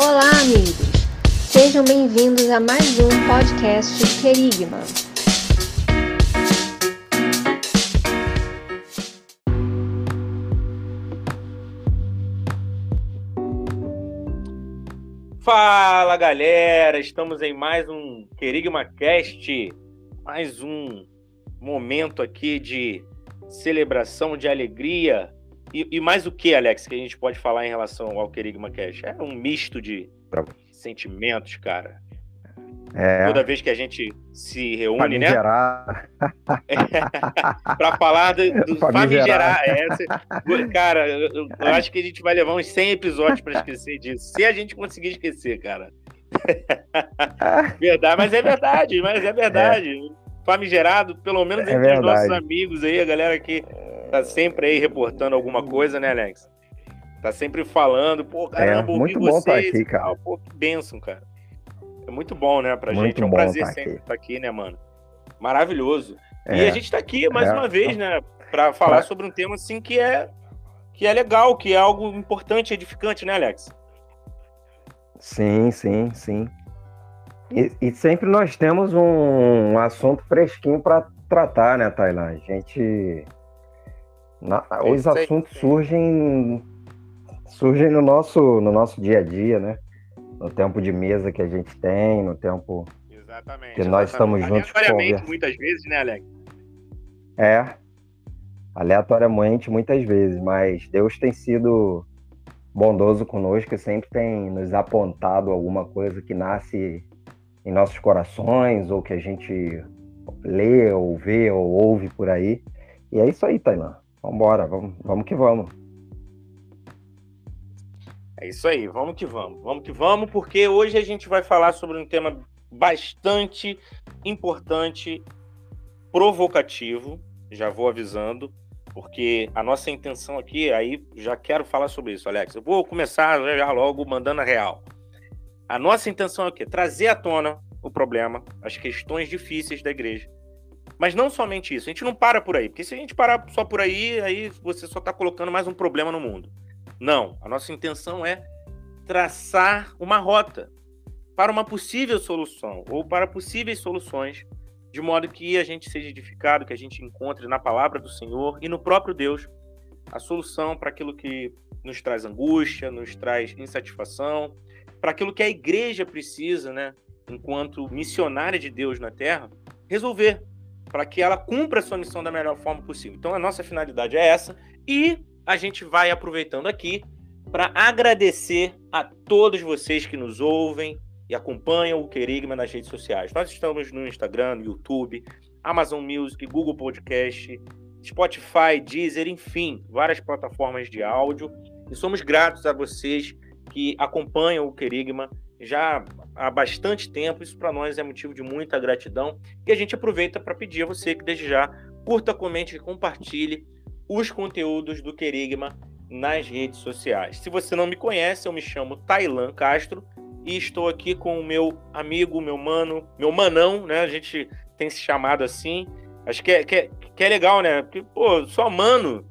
Olá, amigos! Sejam bem-vindos a mais um podcast Querigma. Fala galera, estamos em mais um Querigma Cast, mais um momento aqui de celebração, de alegria. E, e, mais o que, Alex, que a gente pode falar em relação ao Querigma Cast? É um misto de sentimentos, cara. É. Toda vez que a gente se reúne, né? para falar do, do famigerar. É, cara, eu, eu, acho que a gente vai levar uns 100 episódios para esquecer disso. Se a gente conseguir esquecer, cara. verdade, mas é verdade, mas é verdade. É. Famigerado, pelo menos é entre verdade. os nossos amigos aí, a galera que tá sempre aí reportando alguma coisa, né, Alex? Tá sempre falando, pô, caramba, é, muito bom vocês, aqui, cara. Pô, que bênção, cara. É muito bom, né, pra muito gente. É um prazer tá sempre estar tá aqui, né, mano? Maravilhoso. É, e a gente tá aqui mais é, uma vez, né, para falar sobre um tema assim que é que é legal, que é algo importante, edificante, né, Alex? Sim, sim, sim. E, e sempre nós temos um, assunto fresquinho para tratar, né, Tailan? A gente. Na, os assuntos surgem surgem no nosso, no nosso dia a dia, né? no tempo de mesa que a gente tem, no tempo exatamente, que nós exatamente. estamos juntos. Aleatoriamente, muitas vezes, né, Alex? É, aleatoriamente, muitas vezes, mas Deus tem sido bondoso conosco e sempre tem nos apontado alguma coisa que nasce em nossos corações ou que a gente lê ou vê ou ouve por aí. E é isso aí, Tailã. Vambora, vamos, vamos que vamos. É isso aí, vamos que vamos. Vamos que vamos, porque hoje a gente vai falar sobre um tema bastante importante, provocativo, já vou avisando, porque a nossa intenção aqui, aí já quero falar sobre isso, Alex. Eu vou começar já logo mandando a real. A nossa intenção é o quê? Trazer à tona o problema, as questões difíceis da igreja. Mas não somente isso, a gente não para por aí, porque se a gente parar só por aí, aí você só está colocando mais um problema no mundo. Não, a nossa intenção é traçar uma rota para uma possível solução ou para possíveis soluções, de modo que a gente seja edificado, que a gente encontre na palavra do Senhor e no próprio Deus a solução para aquilo que nos traz angústia, nos traz insatisfação, para aquilo que a igreja precisa, né, enquanto missionária de Deus na terra, resolver, para que ela cumpra a sua missão da melhor forma possível. Então a nossa finalidade é essa e a gente vai aproveitando aqui para agradecer a todos vocês que nos ouvem e acompanham o Querigma nas redes sociais. Nós estamos no Instagram, no YouTube, Amazon Music, Google Podcast, Spotify, Deezer, enfim, várias plataformas de áudio. E somos gratos a vocês que acompanham o Querigma já há bastante tempo. Isso para nós é motivo de muita gratidão. E a gente aproveita para pedir a você que desde já curta, comente e compartilhe os conteúdos do Querigma nas redes sociais. Se você não me conhece, eu me chamo Tailan Castro e estou aqui com o meu amigo, meu mano, meu manão, né? A gente tem se chamado assim. Acho que é, que é, que é legal, né? Porque, pô, só mano.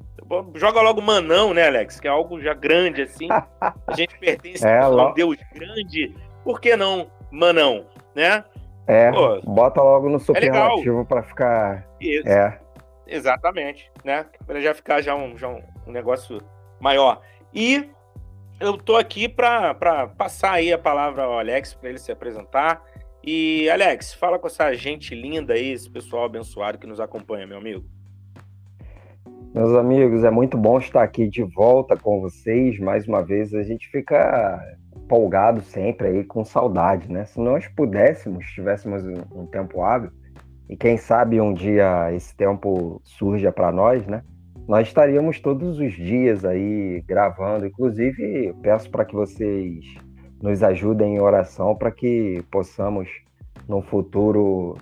Joga logo manão, né, Alex? Que é algo já grande, assim. A gente pertence é, a um Deus grande. Por que não manão, né? É, pô, bota logo no é superlativo é para ficar. Isso. É. Exatamente, né? Para já ficar já um, já um, um, negócio maior. E eu tô aqui para passar aí a palavra ao Alex para ele se apresentar. E Alex, fala com essa gente linda aí, esse pessoal abençoado que nos acompanha, meu amigo. Meus amigos, é muito bom estar aqui de volta com vocês. Mais uma vez, a gente fica empolgado sempre aí, com saudade, né? Se nós pudéssemos, tivéssemos um tempo hábil, e quem sabe um dia esse tempo surja para nós, né? Nós estaríamos todos os dias aí gravando. Inclusive, peço para que vocês nos ajudem em oração para que possamos, no futuro,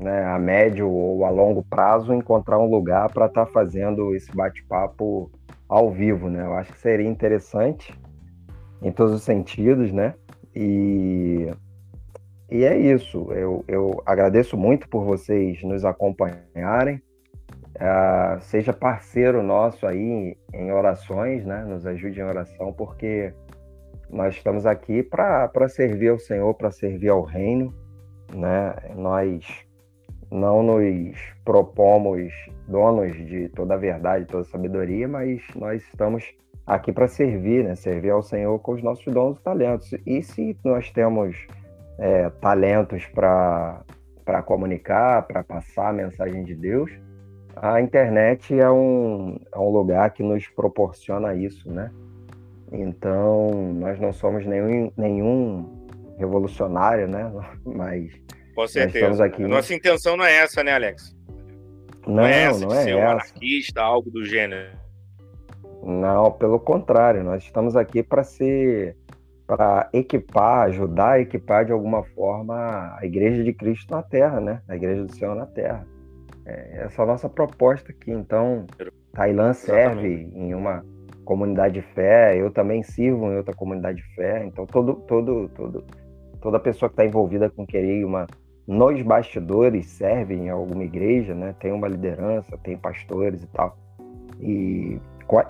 né, a médio ou a longo prazo, encontrar um lugar para estar tá fazendo esse bate-papo ao vivo, né? Eu acho que seria interessante em todos os sentidos, né? E e é isso. Eu, eu agradeço muito por vocês nos acompanharem. Uh, seja parceiro nosso aí em orações, né? Nos ajude em oração, porque nós estamos aqui para servir ao Senhor, para servir ao reino, né? Nós não nos propomos donos de toda a verdade, toda a sabedoria, mas nós estamos aqui para servir, né? Servir ao Senhor com os nossos dons e talentos. E se nós temos é, talentos para comunicar, para passar a mensagem de Deus, a internet é um, é um lugar que nos proporciona isso, né? Então, nós não somos nenhum, nenhum revolucionário, né? Mas com certeza. Aqui... Nossa intenção não é essa, né, Alex? Não, não é essa não de é ser essa. um anarquista, algo do gênero. Não, pelo contrário, nós estamos aqui para ser para equipar, ajudar a equipar de alguma forma a Igreja de Cristo na Terra, né? A Igreja do Senhor na Terra. É, essa é a nossa proposta aqui. Então, Tailã serve em uma comunidade de fé, eu também sirvo em outra comunidade de fé. Então, todo, todo, todo, toda pessoa que está envolvida com querer uma nos bastidores serve em alguma igreja, né? Tem uma liderança, tem pastores e tal. E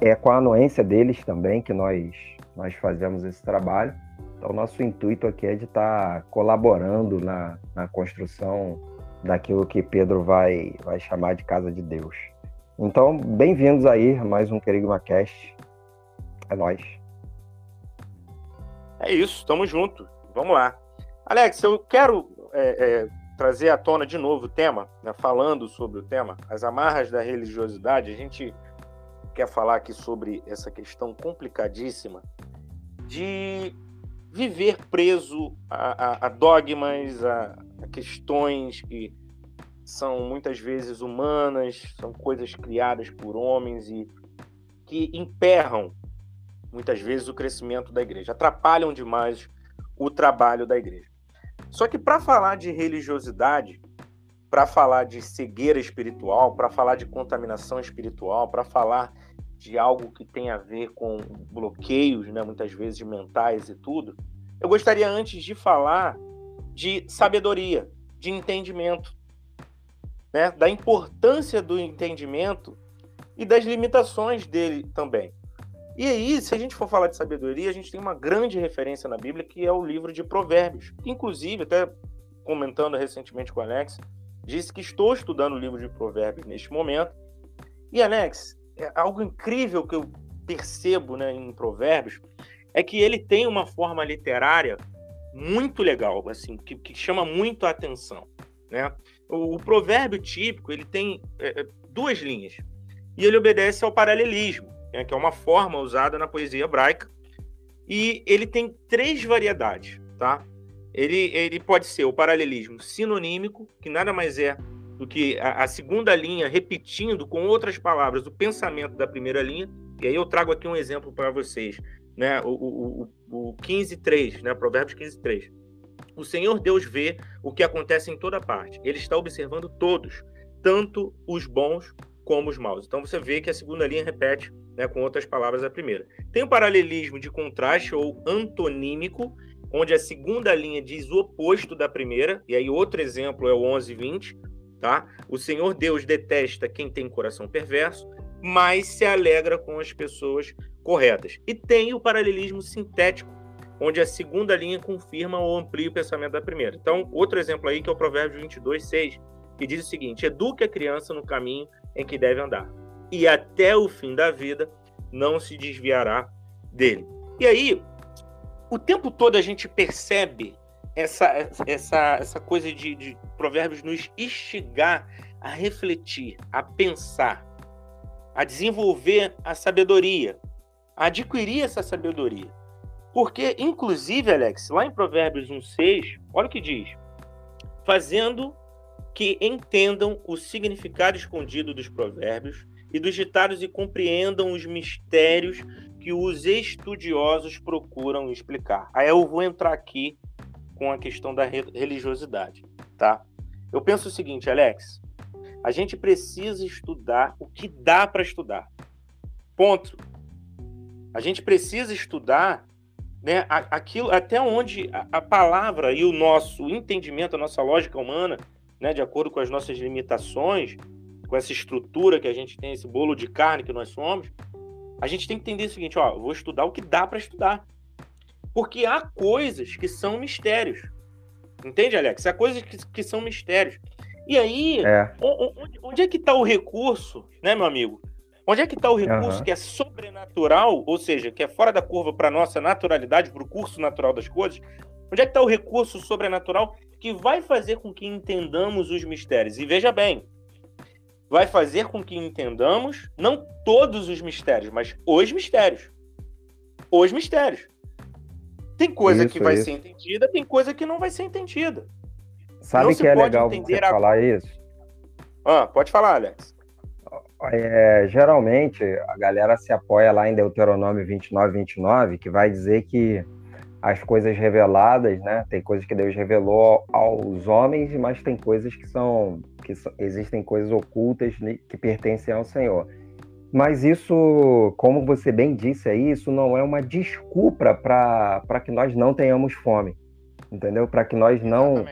é com a anuência deles também que nós nós fazemos esse trabalho. Então, nosso intuito aqui é de estar tá colaborando na, na construção daquilo que Pedro vai, vai chamar de casa de Deus. Então, bem-vindos aí a mais um Querigma Cast. É nóis. É isso, estamos juntos. Vamos lá. Alex, eu quero é, é, trazer à tona de novo o tema, né, falando sobre o tema, as amarras da religiosidade. A gente quer falar aqui sobre essa questão complicadíssima de viver preso a, a, a dogmas, a, a questões que são muitas vezes humanas, são coisas criadas por homens e que emperram muitas vezes o crescimento da igreja, atrapalham demais o trabalho da igreja. Só que para falar de religiosidade, para falar de cegueira espiritual, para falar de contaminação espiritual, para falar de algo que tem a ver com bloqueios, né, muitas vezes mentais e tudo, eu gostaria antes de falar de sabedoria, de entendimento, né, da importância do entendimento e das limitações dele também. E aí, se a gente for falar de sabedoria, a gente tem uma grande referência na Bíblia, que é o livro de Provérbios. Inclusive, até comentando recentemente com o Alex, disse que estou estudando o livro de Provérbios neste momento. E, Alex, é algo incrível que eu percebo né, em Provérbios é que ele tem uma forma literária muito legal, assim, que, que chama muito a atenção. Né? O, o provérbio típico ele tem é, é duas linhas e ele obedece ao paralelismo né, que é uma forma usada na poesia hebraica. E ele tem três variedades, tá? Ele, ele pode ser o paralelismo sinonímico, que nada mais é do que a, a segunda linha repetindo com outras palavras o pensamento da primeira linha. E aí eu trago aqui um exemplo para vocês, né? O, o, o 15.3, né? Provérbios 15.3. O Senhor Deus vê o que acontece em toda parte. Ele está observando todos, tanto os bons como os maus. Então você vê que a segunda linha repete né, com outras palavras a primeira. Tem o paralelismo de contraste ou antonímico, onde a segunda linha diz o oposto da primeira, e aí outro exemplo é o 11 20, tá? O Senhor Deus detesta quem tem coração perverso, mas se alegra com as pessoas corretas. E tem o paralelismo sintético, onde a segunda linha confirma ou amplia o pensamento da primeira. Então, outro exemplo aí que é o Provérbio 22, 6, que diz o seguinte: eduque a criança no caminho em que deve andar e até o fim da vida não se desviará dele. E aí, o tempo todo a gente percebe essa, essa, essa coisa de, de provérbios nos instigar a refletir, a pensar, a desenvolver a sabedoria, a adquirir essa sabedoria. Porque, inclusive, Alex, lá em Provérbios 1,6, olha o que diz: fazendo que entendam o significado escondido dos provérbios e dos ditados e compreendam os mistérios que os estudiosos procuram explicar. Aí eu vou entrar aqui com a questão da religiosidade, tá? Eu penso o seguinte, Alex, a gente precisa estudar o que dá para estudar. Ponto. A gente precisa estudar né, aquilo até onde a, a palavra e o nosso entendimento, a nossa lógica humana, né, de acordo com as nossas limitações, com essa estrutura que a gente tem, esse bolo de carne que nós somos, a gente tem que entender o seguinte, ó, vou estudar o que dá para estudar. Porque há coisas que são mistérios. Entende, Alex? Há coisas que, que são mistérios. E aí, é. Onde, onde, é que está o recurso, né, meu amigo? Onde é que está o recurso uhum. que é sobrenatural, ou seja, que é fora da curva para nossa naturalidade, para o curso natural das coisas? Onde é que está o recurso sobrenatural que vai fazer com que entendamos os mistérios? E veja bem, vai fazer com que entendamos não todos os mistérios, mas os mistérios. Os mistérios. Tem coisa isso, que vai isso. ser entendida, tem coisa que não vai ser entendida. Sabe não que é legal você a... falar isso? Ah, pode falar, Alex. É, geralmente a galera se apoia lá em Deuteronômio 29, 29, que vai dizer que as coisas reveladas, né? Tem coisas que Deus revelou aos homens, mas tem coisas que são que existem coisas ocultas que pertencem ao Senhor. Mas isso, como você bem disse aí, isso não é uma desculpa para que nós não tenhamos fome, entendeu? Para que nós não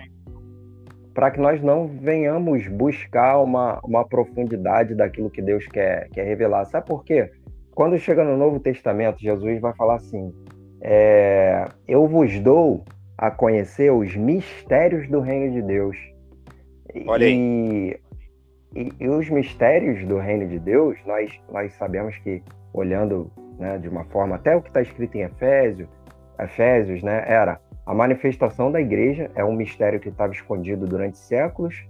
para que nós não venhamos buscar uma, uma profundidade daquilo que Deus quer, quer revelar. Sabe por quê? Quando chega no Novo Testamento, Jesus vai falar assim: é, Eu vos dou a conhecer os mistérios do reino de Deus. Olha aí. E, e, os mistérios do reino de Deus, nós, nós sabemos que, olhando né, de uma forma, até o que está escrito em Efésios, Efésios, né, era a manifestação da igreja é um mistério que estava escondido durante séculos.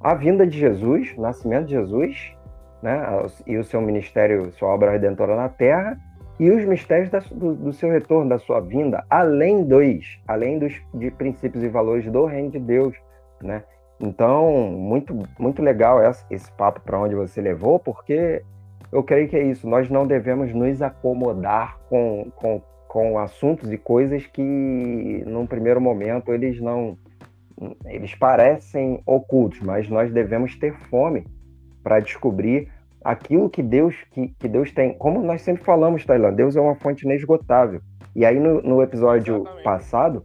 A vinda de Jesus, o nascimento de Jesus, né, e o seu ministério, sua obra redentora na terra, e os mistérios da, do, do, seu retorno, da sua vinda, além dos, além dos de princípios e valores do reino de Deus, né? Então, muito, muito legal esse, esse papo para onde você levou, porque eu creio que é isso. Nós não devemos nos acomodar com, com com assuntos e coisas que, num primeiro momento, eles não. Eles parecem ocultos, mas nós devemos ter fome para descobrir aquilo que Deus que, que Deus tem. Como nós sempre falamos, Tailã, Deus é uma fonte inesgotável. E aí no, no episódio Exatamente. passado,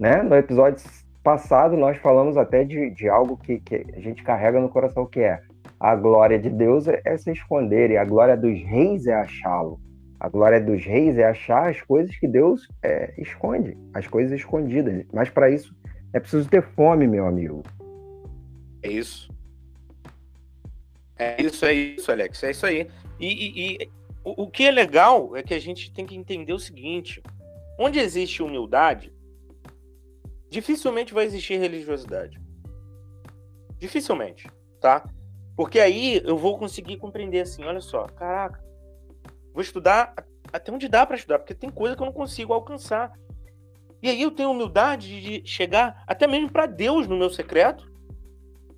né? No episódio passado nós falamos até de, de algo que, que a gente carrega no coração que é a glória de Deus é, é se esconder e a glória dos reis é achá-lo. A glória dos reis é achar as coisas que Deus é, esconde, as coisas escondidas. Mas para isso é preciso ter fome, meu amigo. É isso. É isso, é isso, Alex. É isso aí. E, e, e o, o que é legal é que a gente tem que entender o seguinte: onde existe humildade, dificilmente vai existir religiosidade. Dificilmente, tá? Porque aí eu vou conseguir compreender assim, olha só, caraca, Vou estudar até onde dá para estudar, porque tem coisa que eu não consigo alcançar. E aí eu tenho humildade de chegar até mesmo para Deus no meu secreto.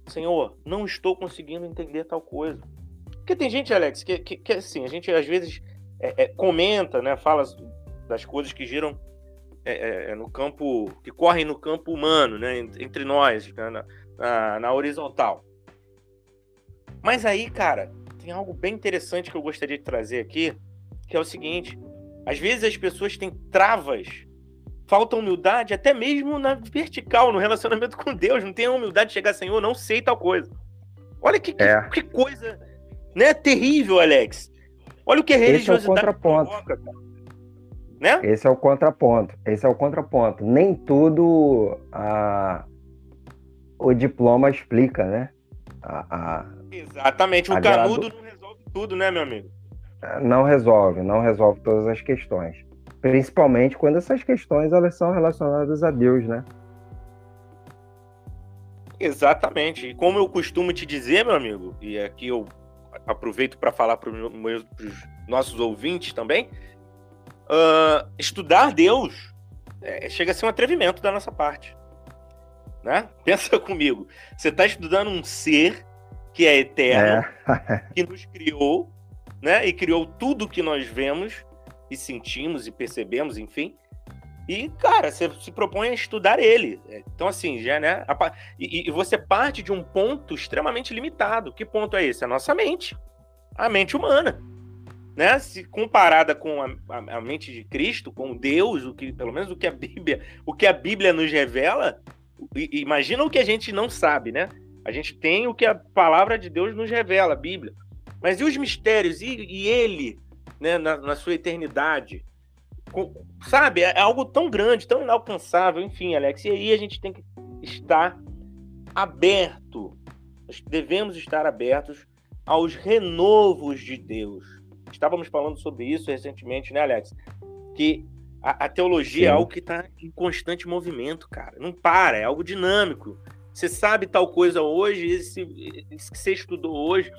Senhor, não estou conseguindo entender tal coisa. Porque tem gente, Alex, que, que, que assim, a gente às vezes é, é, comenta, né, fala das coisas que giram é, é, é no campo, que correm no campo humano, né, entre nós, né, na, na, na horizontal. Mas aí, cara, tem algo bem interessante que eu gostaria de trazer aqui, que é o seguinte: às vezes as pessoas têm travas, falta humildade, até mesmo na vertical, no relacionamento com Deus. Não tem a humildade de chegar, Senhor, não sei tal coisa. Olha que, é. que, que, coisa né, terrível, Alex. Olha o que a religiosidade Esse é o contraponto. Provoca, né? Esse é o contraponto. Esse é o contraponto. Nem tudo a... o diploma explica, né? A, a... Exatamente. O a canudo gradu... não resolve tudo, né, meu amigo? Não resolve, não resolve todas as questões. Principalmente quando essas questões elas são relacionadas a Deus, né? Exatamente. E como eu costumo te dizer, meu amigo, e aqui eu aproveito para falar para os nossos ouvintes também, uh, estudar Deus é, chega a ser um atrevimento da nossa parte. Né? Pensa comigo. Você está estudando um ser que é eterno, é. que nos criou, né? E criou tudo que nós vemos e sentimos e percebemos, enfim. E, cara, você se propõe a estudar ele. Então, assim, já, né? E, e você parte de um ponto extremamente limitado. Que ponto é esse? A nossa mente. A mente humana. Né? Se comparada com a, a, a, mente de Cristo, com Deus, o que, pelo menos o que a Bíblia, o que a Bíblia nos revela, imagina o que a gente não sabe, né? A gente tem o que a palavra de Deus nos revela, a Bíblia. Mas e os mistérios? E, e ele, né, na, na, sua eternidade? sabe, é algo tão grande, tão inalcançável, enfim, Alex. E aí a gente tem que estar aberto. Nós devemos estar abertos aos renovos de Deus. Estávamos falando sobre isso recentemente, né, Alex? Que a, a teologia é Sim. é algo que está em constante movimento, cara. Não para, é algo dinâmico. Você sabe tal coisa hoje, esse, esse que você estudou hoje,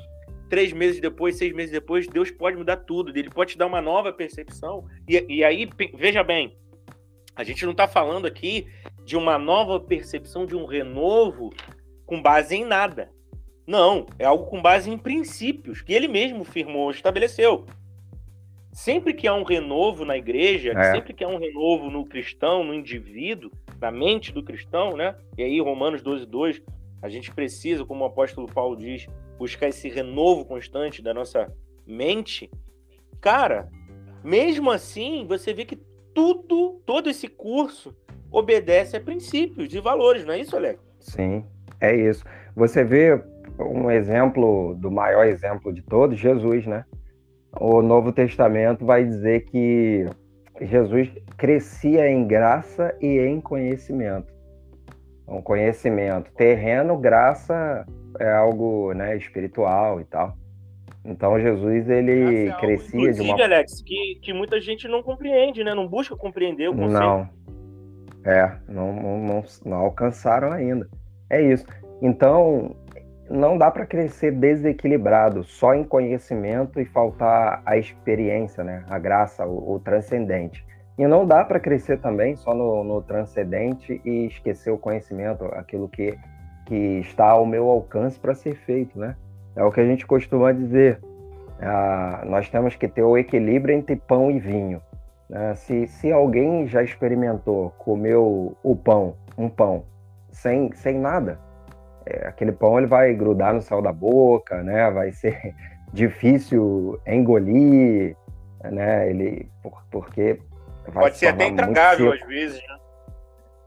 três meses depois, seis meses depois, Deus pode mudar tudo. Ele pode te dar uma nova percepção. E, e aí, veja bem, a gente não está falando aqui de uma nova percepção, de um renovo com base em nada. Não, é algo com base em princípios que ele mesmo firmou, estabeleceu. Sempre que há um renovo na igreja, é. sempre que há um renovo no cristão, no indivíduo, na mente do cristão, né? E aí, Romanos 12, 2, a gente precisa, como o apóstolo Paulo diz, buscar esse renovo constante da nossa mente. Cara, mesmo assim, você vê que tudo, todo esse curso obedece a princípios e valores, não é isso, Alex? Sim, é isso. Você vê um exemplo do maior exemplo de todos, Jesus, né? O Novo Testamento vai dizer que Jesus crescia em graça e em conhecimento. Um conhecimento terreno, graça é algo né, espiritual e tal. Então Jesus ele é crescia de uma Alex, que, que muita gente não compreende, né? Não busca compreender o conceito. Não, é, não, não, não, não alcançaram ainda. É isso. Então não dá para crescer desequilibrado só em conhecimento e faltar a experiência, né? A graça, o, o transcendente. E não dá para crescer também só no, no, transcendente e esquecer o conhecimento, aquilo que, que está ao meu alcance para ser feito, né? É o que a gente costuma dizer. Ah, nós temos que ter o equilíbrio entre pão e vinho. Né? Se, se alguém já experimentou comer o, o pão, um pão, sem, sem nada, é, aquele pão ele vai grudar no céu da boca, né? Vai ser difícil engolir, né? Ele por, porque pode ser até intragável às vezes, né?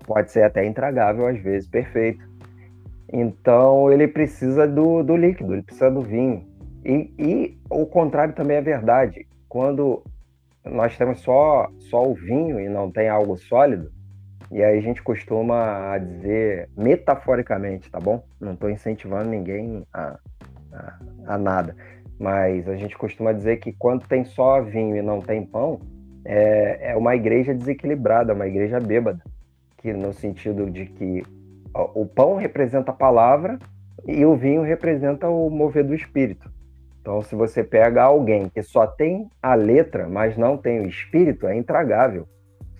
Pode ser até intragável às vezes, perfeito. Então ele precisa do, do líquido, ele precisa do vinho. E, e o contrário também é verdade. Quando nós temos só, só o vinho e não tem algo sólido, e aí a gente costuma dizer metaforicamente, tá bom? Não estou incentivando ninguém a, a, a, nada. Mas a gente costuma dizer que quando tem só vinho e não tem pão, é, é uma igreja desequilibrada, uma igreja bêbada. Que no sentido de que o pão representa a palavra e o vinho representa o mover do espírito. Então, se você pega alguém que só tem a letra, mas não tem o espírito, é intragável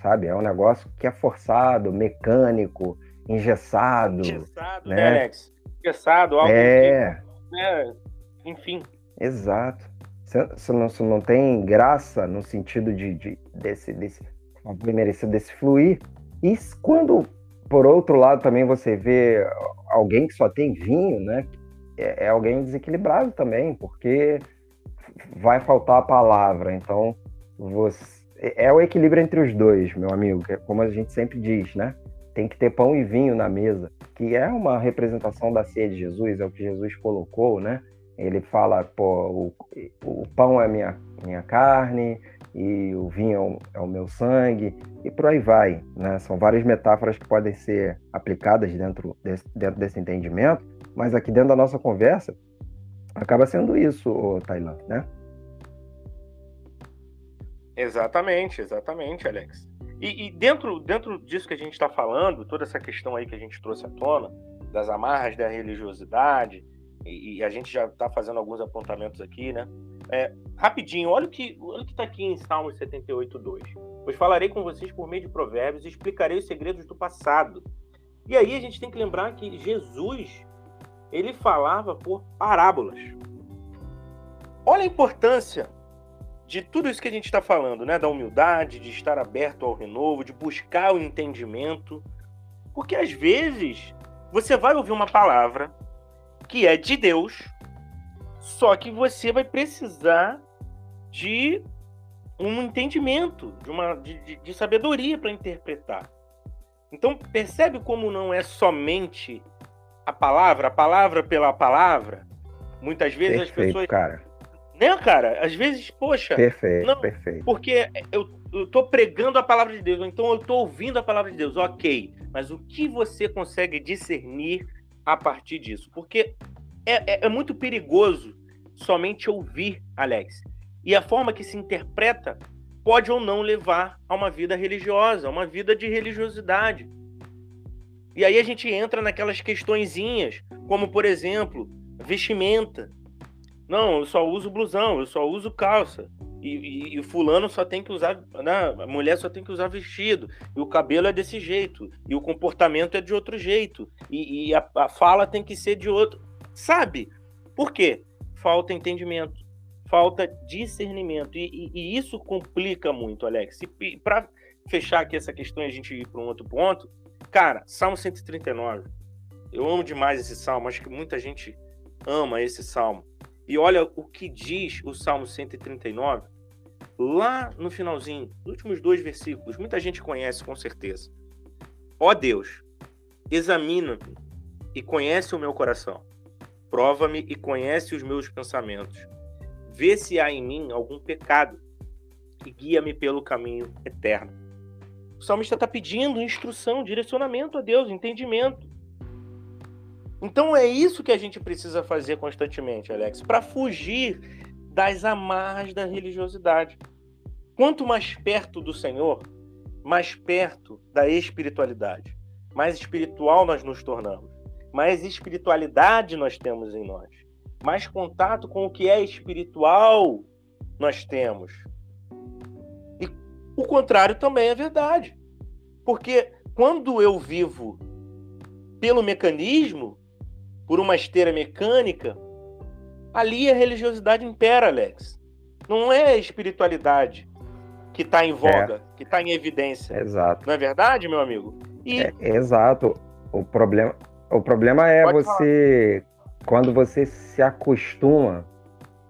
sabe? É um negócio que é forçado, mecânico, engessado. Engessado, né, né Alex? Engessado, algo é... que, né? Enfim. Exato. Você não, você não tem graça no sentido de, de desse, desse merecido desse fluir. E quando, por outro lado, também você vê alguém que só tem vinho, né? É, é alguém desequilibrado também, porque vai faltar a palavra. Então, você é o equilíbrio entre os dois, meu amigo, é como a gente sempre diz, né? Tem que ter pão e vinho na mesa, que é uma representação da ceia de Jesus, é o que Jesus colocou, né? Ele fala, pô, o, o pão é minha, minha carne e o vinho é o, é o, meu sangue, e por aí vai, né? São várias metáforas que podem ser aplicadas dentro desse, dentro desse entendimento, mas aqui dentro da nossa conversa, acaba sendo isso, Tailan, né? Exatamente, exatamente, Alex. E, e, dentro, dentro disso que a gente está falando, toda essa questão aí que a gente trouxe à tona, das amarras da religiosidade, e, e a gente já está fazendo alguns apontamentos aqui, né? É, rapidinho, olha o que olha está aqui em Salmos 78:2. Pois falarei com vocês por meio de provérbios e explicarei os segredos do passado. E aí a gente tem que lembrar que Jesus ele falava por parábolas. Olha a importância de tudo isso que a gente está falando, né? Da humildade, de estar aberto ao renovo, de buscar o entendimento. Porque às vezes você vai ouvir uma palavra que é de Deus, só que você vai precisar de um entendimento, de uma de, de, de sabedoria para interpretar. Então percebe como não é somente a palavra, a palavra pela palavra. Muitas vezes Perfeito, as pessoas cara né, cara? Às vezes, poxa. Perfeito, não, perfeito. Porque eu, eu tô pregando a palavra de Deus, ou então eu tô ouvindo a palavra de Deus, ok. Mas o que você consegue discernir a partir disso? Porque é, é, é muito perigoso somente ouvir, Alex. E a forma que se interpreta pode ou não levar a uma vida religiosa, a uma vida de religiosidade. E aí a gente entra naquelas questõezinhas, como por exemplo, vestimenta. Não, eu só uso blusão, eu só uso calça. E, e, e, o fulano só tem que usar, né? a mulher só tem que usar vestido, e o cabelo é desse jeito, e o comportamento é de outro jeito, e, e a, a, fala tem que ser de outro. Sabe? Por quê? Falta entendimento, falta discernimento, e, e isso complica muito, Alex. E para fechar aqui essa questão e a gente ir para um outro ponto, cara, Salmo 139. Eu amo demais esse salmo, acho que muita gente ama esse salmo. E olha o que diz o Salmo 139 lá no finalzinho, nos últimos dois versículos, muita gente conhece com certeza. Ó Deus, examina-me e conhece o meu coração. Prova-me e conhece os meus pensamentos. Vê se há em mim algum pecado e guia-me pelo caminho eterno. O salmista está pedindo instrução, direcionamento a Deus, entendimento. Então é isso que a gente precisa fazer constantemente, Alex, para fugir das amarras da religiosidade. Quanto mais perto do Senhor, mais perto da espiritualidade. Mais espiritual nós nos tornamos. Mais espiritualidade nós temos em nós. Mais contato com o que é espiritual nós temos. E o contrário também é verdade. Porque quando eu vivo pelo mecanismo, por uma esteira mecânica, ali a religiosidade impera, Alex. Não é espiritualidade que está em voga, é. que está em evidência. Exato. Não é verdade, meu amigo? E... É, exato. O problema, o problema é Pode você, falar. quando você se acostuma,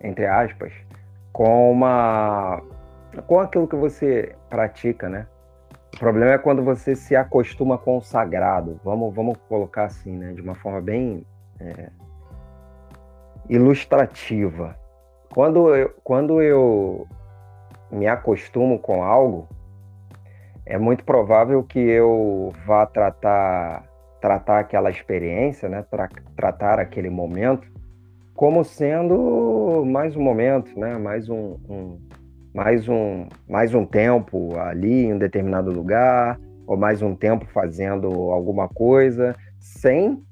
entre aspas, com uma. com aquilo que você pratica, né? O problema é quando você se acostuma com o sagrado. Vamos, vamos colocar assim, né? De uma forma bem é, ilustrativa. Quando eu, quando eu me acostumo com algo, é muito provável que eu vá tratar tratar aquela experiência, né, tra tratar aquele momento como sendo mais um momento, né, mais um, um, mais um mais um tempo ali em um determinado lugar ou mais um tempo fazendo alguma coisa sem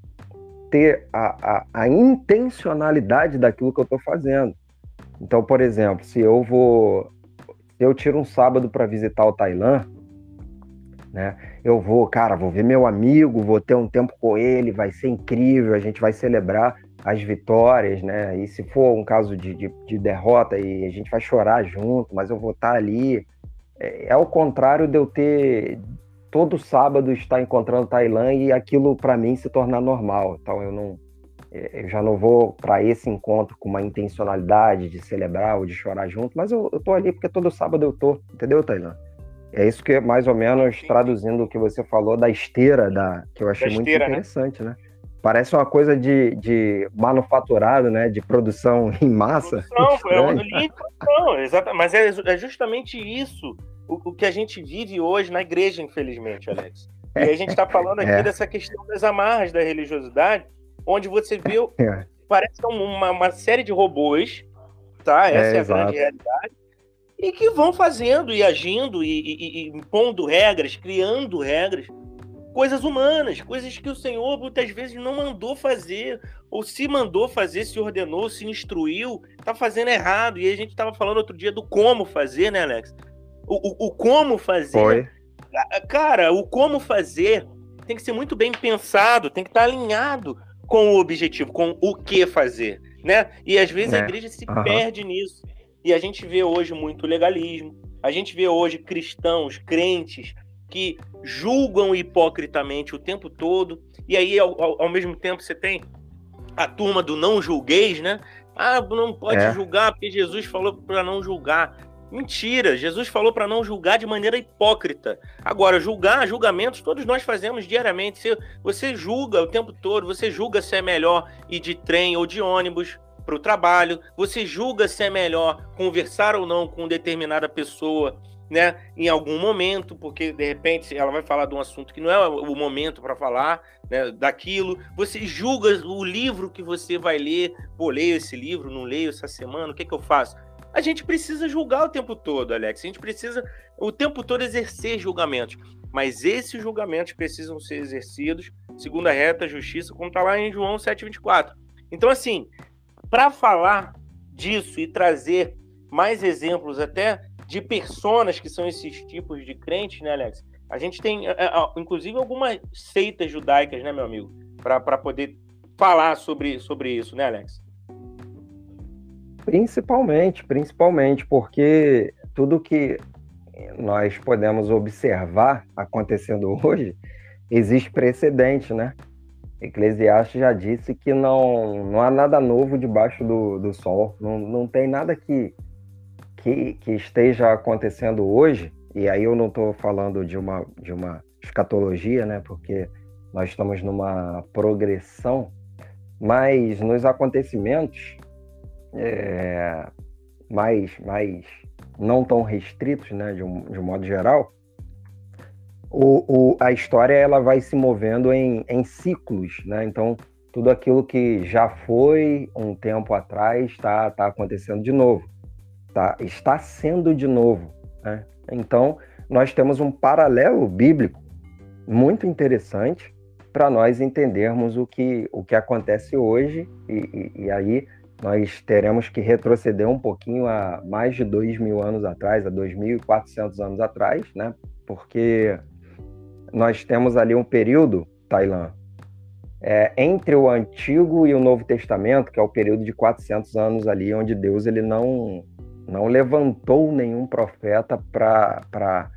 ter a, a, a intencionalidade daquilo que eu estou fazendo. Então, por exemplo, se eu vou, eu tiro um sábado para visitar o Tailã, né? Eu vou, cara, vou ver meu amigo, vou ter um tempo com ele, vai ser incrível, a gente vai celebrar as vitórias, né? E se for um caso de, de, de derrota, e a gente vai chorar junto, mas eu vou estar ali. É, é o contrário de eu ter todo sábado estar encontrando Tailã e aquilo para mim se tornar normal. Então eu não eu já não vou para esse encontro com uma intencionalidade de celebrar ou de chorar junto, mas eu, eu tô ali porque todo sábado eu tô, entendeu, Tailã? É isso que mais ou menos traduzindo o que você falou da esteira, da, que eu achei muito né? interessante, né? né? Parece uma coisa de, de manufaturado, né? De produção em massa. Produção, é uma produção, exatamente. Mas é, é justamente isso o, o, que a gente vive hoje na igreja, infelizmente, Alex. E a gente está falando aqui é. dessa questão das amarras da religiosidade, onde você vê, é. parece uma, uma série de robôs, tá? Essa é, é a grande realidade. E que vão fazendo e agindo e, e, e impondo regras, criando regras, coisas humanas, coisas que o Senhor muitas vezes não mandou fazer, ou se mandou fazer, se ordenou, se instruiu, tá fazendo errado. E a gente estava falando outro dia do como fazer, né, Alex? o, o, como fazer. Foi. Cara, o como fazer tem que ser muito bem pensado, tem que estar alinhado com o objetivo, com o que fazer, né? E às vezes é. a igreja se uhum. perde nisso. E a gente vê hoje muito legalismo, a gente vê hoje cristãos, crentes que julgam hipocritamente o tempo todo, e aí ao, ao, ao mesmo tempo você tem a turma do não julgueis, né? Ah, não pode é. julgar porque Jesus falou para não julgar. Mentira, Jesus falou para não julgar de maneira hipócrita. Agora, julgar, julgamentos, todos nós fazemos diariamente. Você, você julga o tempo todo, você julga se é melhor ir de trem ou de ônibus para o trabalho, você julga se é melhor conversar ou não com determinada pessoa né, em algum momento, porque de repente ela vai falar de um assunto que não é o momento para falar né, daquilo. Você julga o livro que você vai ler. Pô, leio esse livro, não leio essa semana, o que, que eu faço? A gente precisa julgar o tempo todo, Alex. A gente precisa o tempo todo exercer julgamentos. Mas esses julgamentos precisam ser exercidos segundo a reta justiça, como está lá em João 7,24. Então, assim, para falar disso e trazer mais exemplos até de personas que são esses tipos de crentes, né, Alex? A gente tem, inclusive, algumas seitas judaicas, né, meu amigo? Para poder falar sobre, sobre isso, né, Alex? Principalmente, principalmente, porque tudo que nós podemos observar acontecendo hoje, existe precedente, né? Eclesiastes já disse que não, não há nada novo debaixo do, do sol, não, não tem nada que, que, que esteja acontecendo hoje, e aí eu não estou falando de uma, de uma escatologia, né? Porque nós estamos numa progressão, mas nos acontecimentos é, mais, mais não tão restritos, né? De um, de um modo geral, o, o, a história ela vai se movendo em, em ciclos, né? Então tudo aquilo que já foi um tempo atrás está tá acontecendo de novo tá? está sendo de novo. Né? Então, nós temos um paralelo bíblico muito interessante para nós entendermos o que, o que acontece hoje, e, e, e, aí nós teremos que retroceder um pouquinho a mais de dois mil anos atrás, a 2.400 anos atrás, né? porque nós temos ali um período, Tailã, é, entre o Antigo e o Novo Testamento, que é o período de 400 anos ali, onde Deus ele não não levantou nenhum profeta para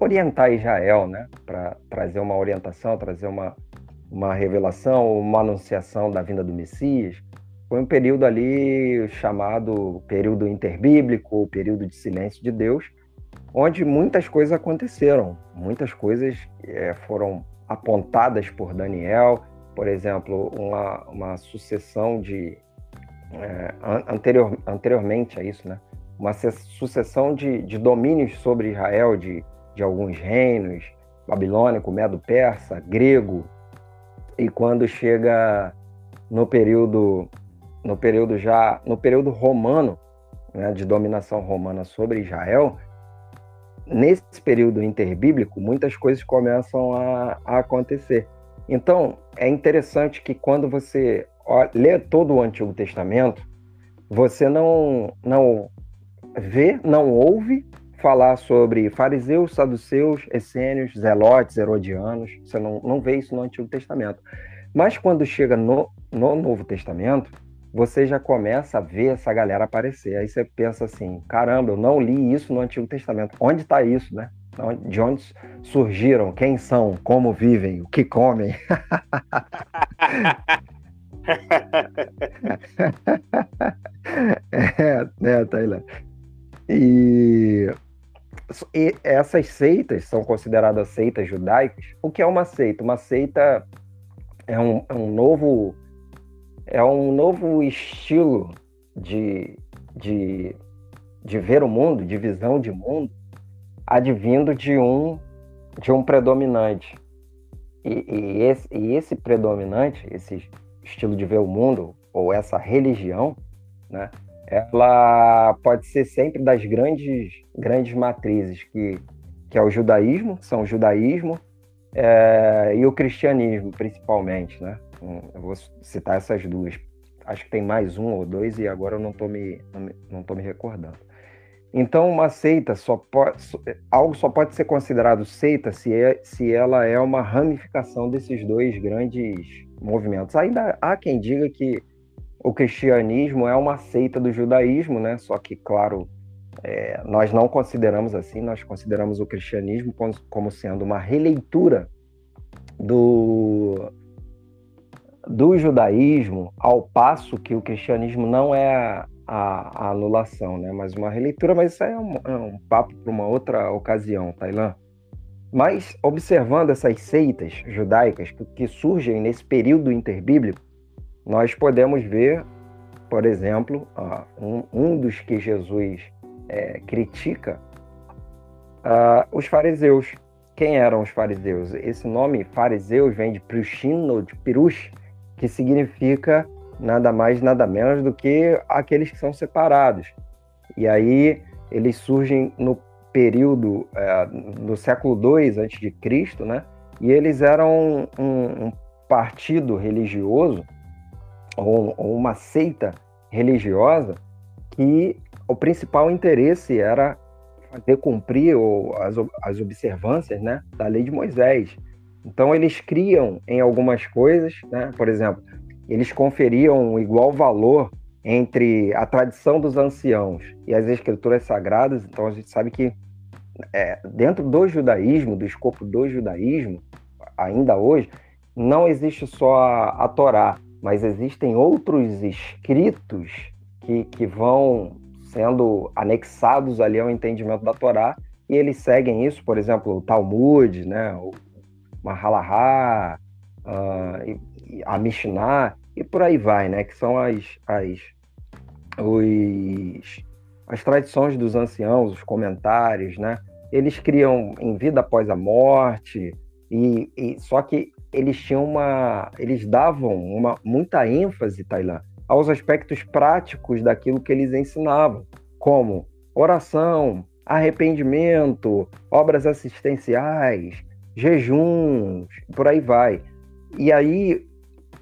orientar Israel, né? para trazer uma orientação, trazer uma, uma revelação, uma anunciação da vinda do Messias. Foi um período ali chamado período interbíblico, o período de silêncio de Deus, onde muitas coisas aconteceram, muitas coisas é, foram apontadas por Daniel, por exemplo, uma, uma sucessão de, é, anterior, anteriormente a isso, né? uma sucessão de, de domínios sobre Israel, de, de alguns reinos, babilônico, medo-persa, grego, e quando chega no período no período já no período romano né, de dominação romana sobre Israel nesse período interbíblico muitas coisas começam a, a acontecer. Então é interessante que quando você lê todo o Antigo Testamento, você não, não vê, não ouve falar sobre fariseus, saduceus, essênios, zelotes, herodianos. Você não, não vê isso no Antigo Testamento. Mas quando chega no, no Novo Testamento, você já começa a ver essa galera aparecer. Aí você pensa assim: caramba, eu não li isso no Antigo Testamento. Onde está isso, né? De onde surgiram? Quem são? Como vivem? O que comem? é, né, Taylor? Essas seitas são consideradas seitas judaicas. O que é uma seita? Uma seita é um, é um novo é um novo estilo de, de, de ver o mundo, de visão de mundo, advindo de um de um predominante. E, e, esse, e esse predominante, esse estilo de ver o mundo ou essa religião, né, ela pode ser sempre das grandes grandes matrizes que que é o judaísmo, são o judaísmo é, e o cristianismo principalmente, né? Hum, eu vou citar essas duas. Acho que tem mais um ou dois e agora eu não estou me não estou me recordando. Então, uma seita só pode, algo só pode ser considerado seita se, é, se ela é uma ramificação desses dois grandes movimentos. Ainda há quem diga que o cristianismo é uma seita do judaísmo, né? Só que, claro, é, nós não consideramos assim, nós consideramos o cristianismo como sendo uma releitura do, do judaísmo, ao passo que o cristianismo não é a, a, a anulação, né? Mas uma releitura, mas isso é um, é um papo para uma outra ocasião, Tailã. Mas, observando essas seitas judaicas que, que surgem nesse período interbíblico, nós podemos ver, por exemplo, um, um dos que Jesus é, critica uh, os fariseus. Quem eram os fariseus? Esse nome fariseus vem de Prushino, de Pirush, que significa nada mais, nada menos do que aqueles que são separados. E aí eles surgem no período é, do século II antes de Cristo, né? E eles eram um, um partido religioso ou, ou, uma seita religiosa que o principal interesse era fazer cumprir as, as observâncias, né, da lei de Moisés. Então eles criam em algumas coisas, né? Por exemplo, eles conferiam igual valor entre a tradição dos anciãos e as escrituras sagradas. Então a gente sabe que é, dentro do judaísmo, do escopo do judaísmo, ainda hoje, não existe só a, a Torá, mas existem outros escritos que, que vão sendo anexados ali ao entendimento da Torá e eles seguem isso, por exemplo, o Talmud, né, o Mahalahá, uh, a Mishnah e por aí vai, né, que são as, as, os, as tradições dos anciãos, os comentários, né, eles criam em vida após a morte, e, e só que eles tinham uma, eles davam uma muita ênfase, Tailã, aos aspectos práticos daquilo que eles ensinavam, como oração, arrependimento, obras assistenciais, jejuns, por aí vai. E aí,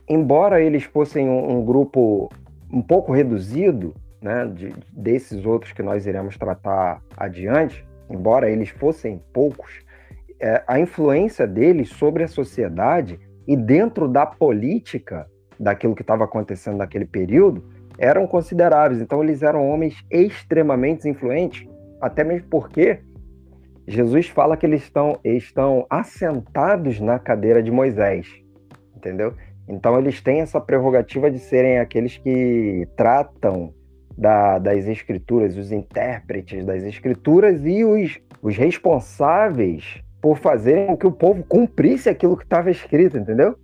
embora eles fossem um, um grupo um pouco reduzido, né, de, desses outros que nós iremos tratar adiante, embora eles fossem poucos, é, a influência deles sobre a sociedade e dentro da política daquilo que estava acontecendo naquele período eram consideráveis. Então, eles eram homens extremamente influentes, até mesmo porque Jesus fala que eles estão, estão assentados na cadeira de Moisés, entendeu? Então, eles têm essa prerrogativa de serem aqueles que tratam da, das escrituras, os intérpretes das escrituras e os, os responsáveis por fazerem com que o povo cumprisse aquilo que estava escrito, entendeu?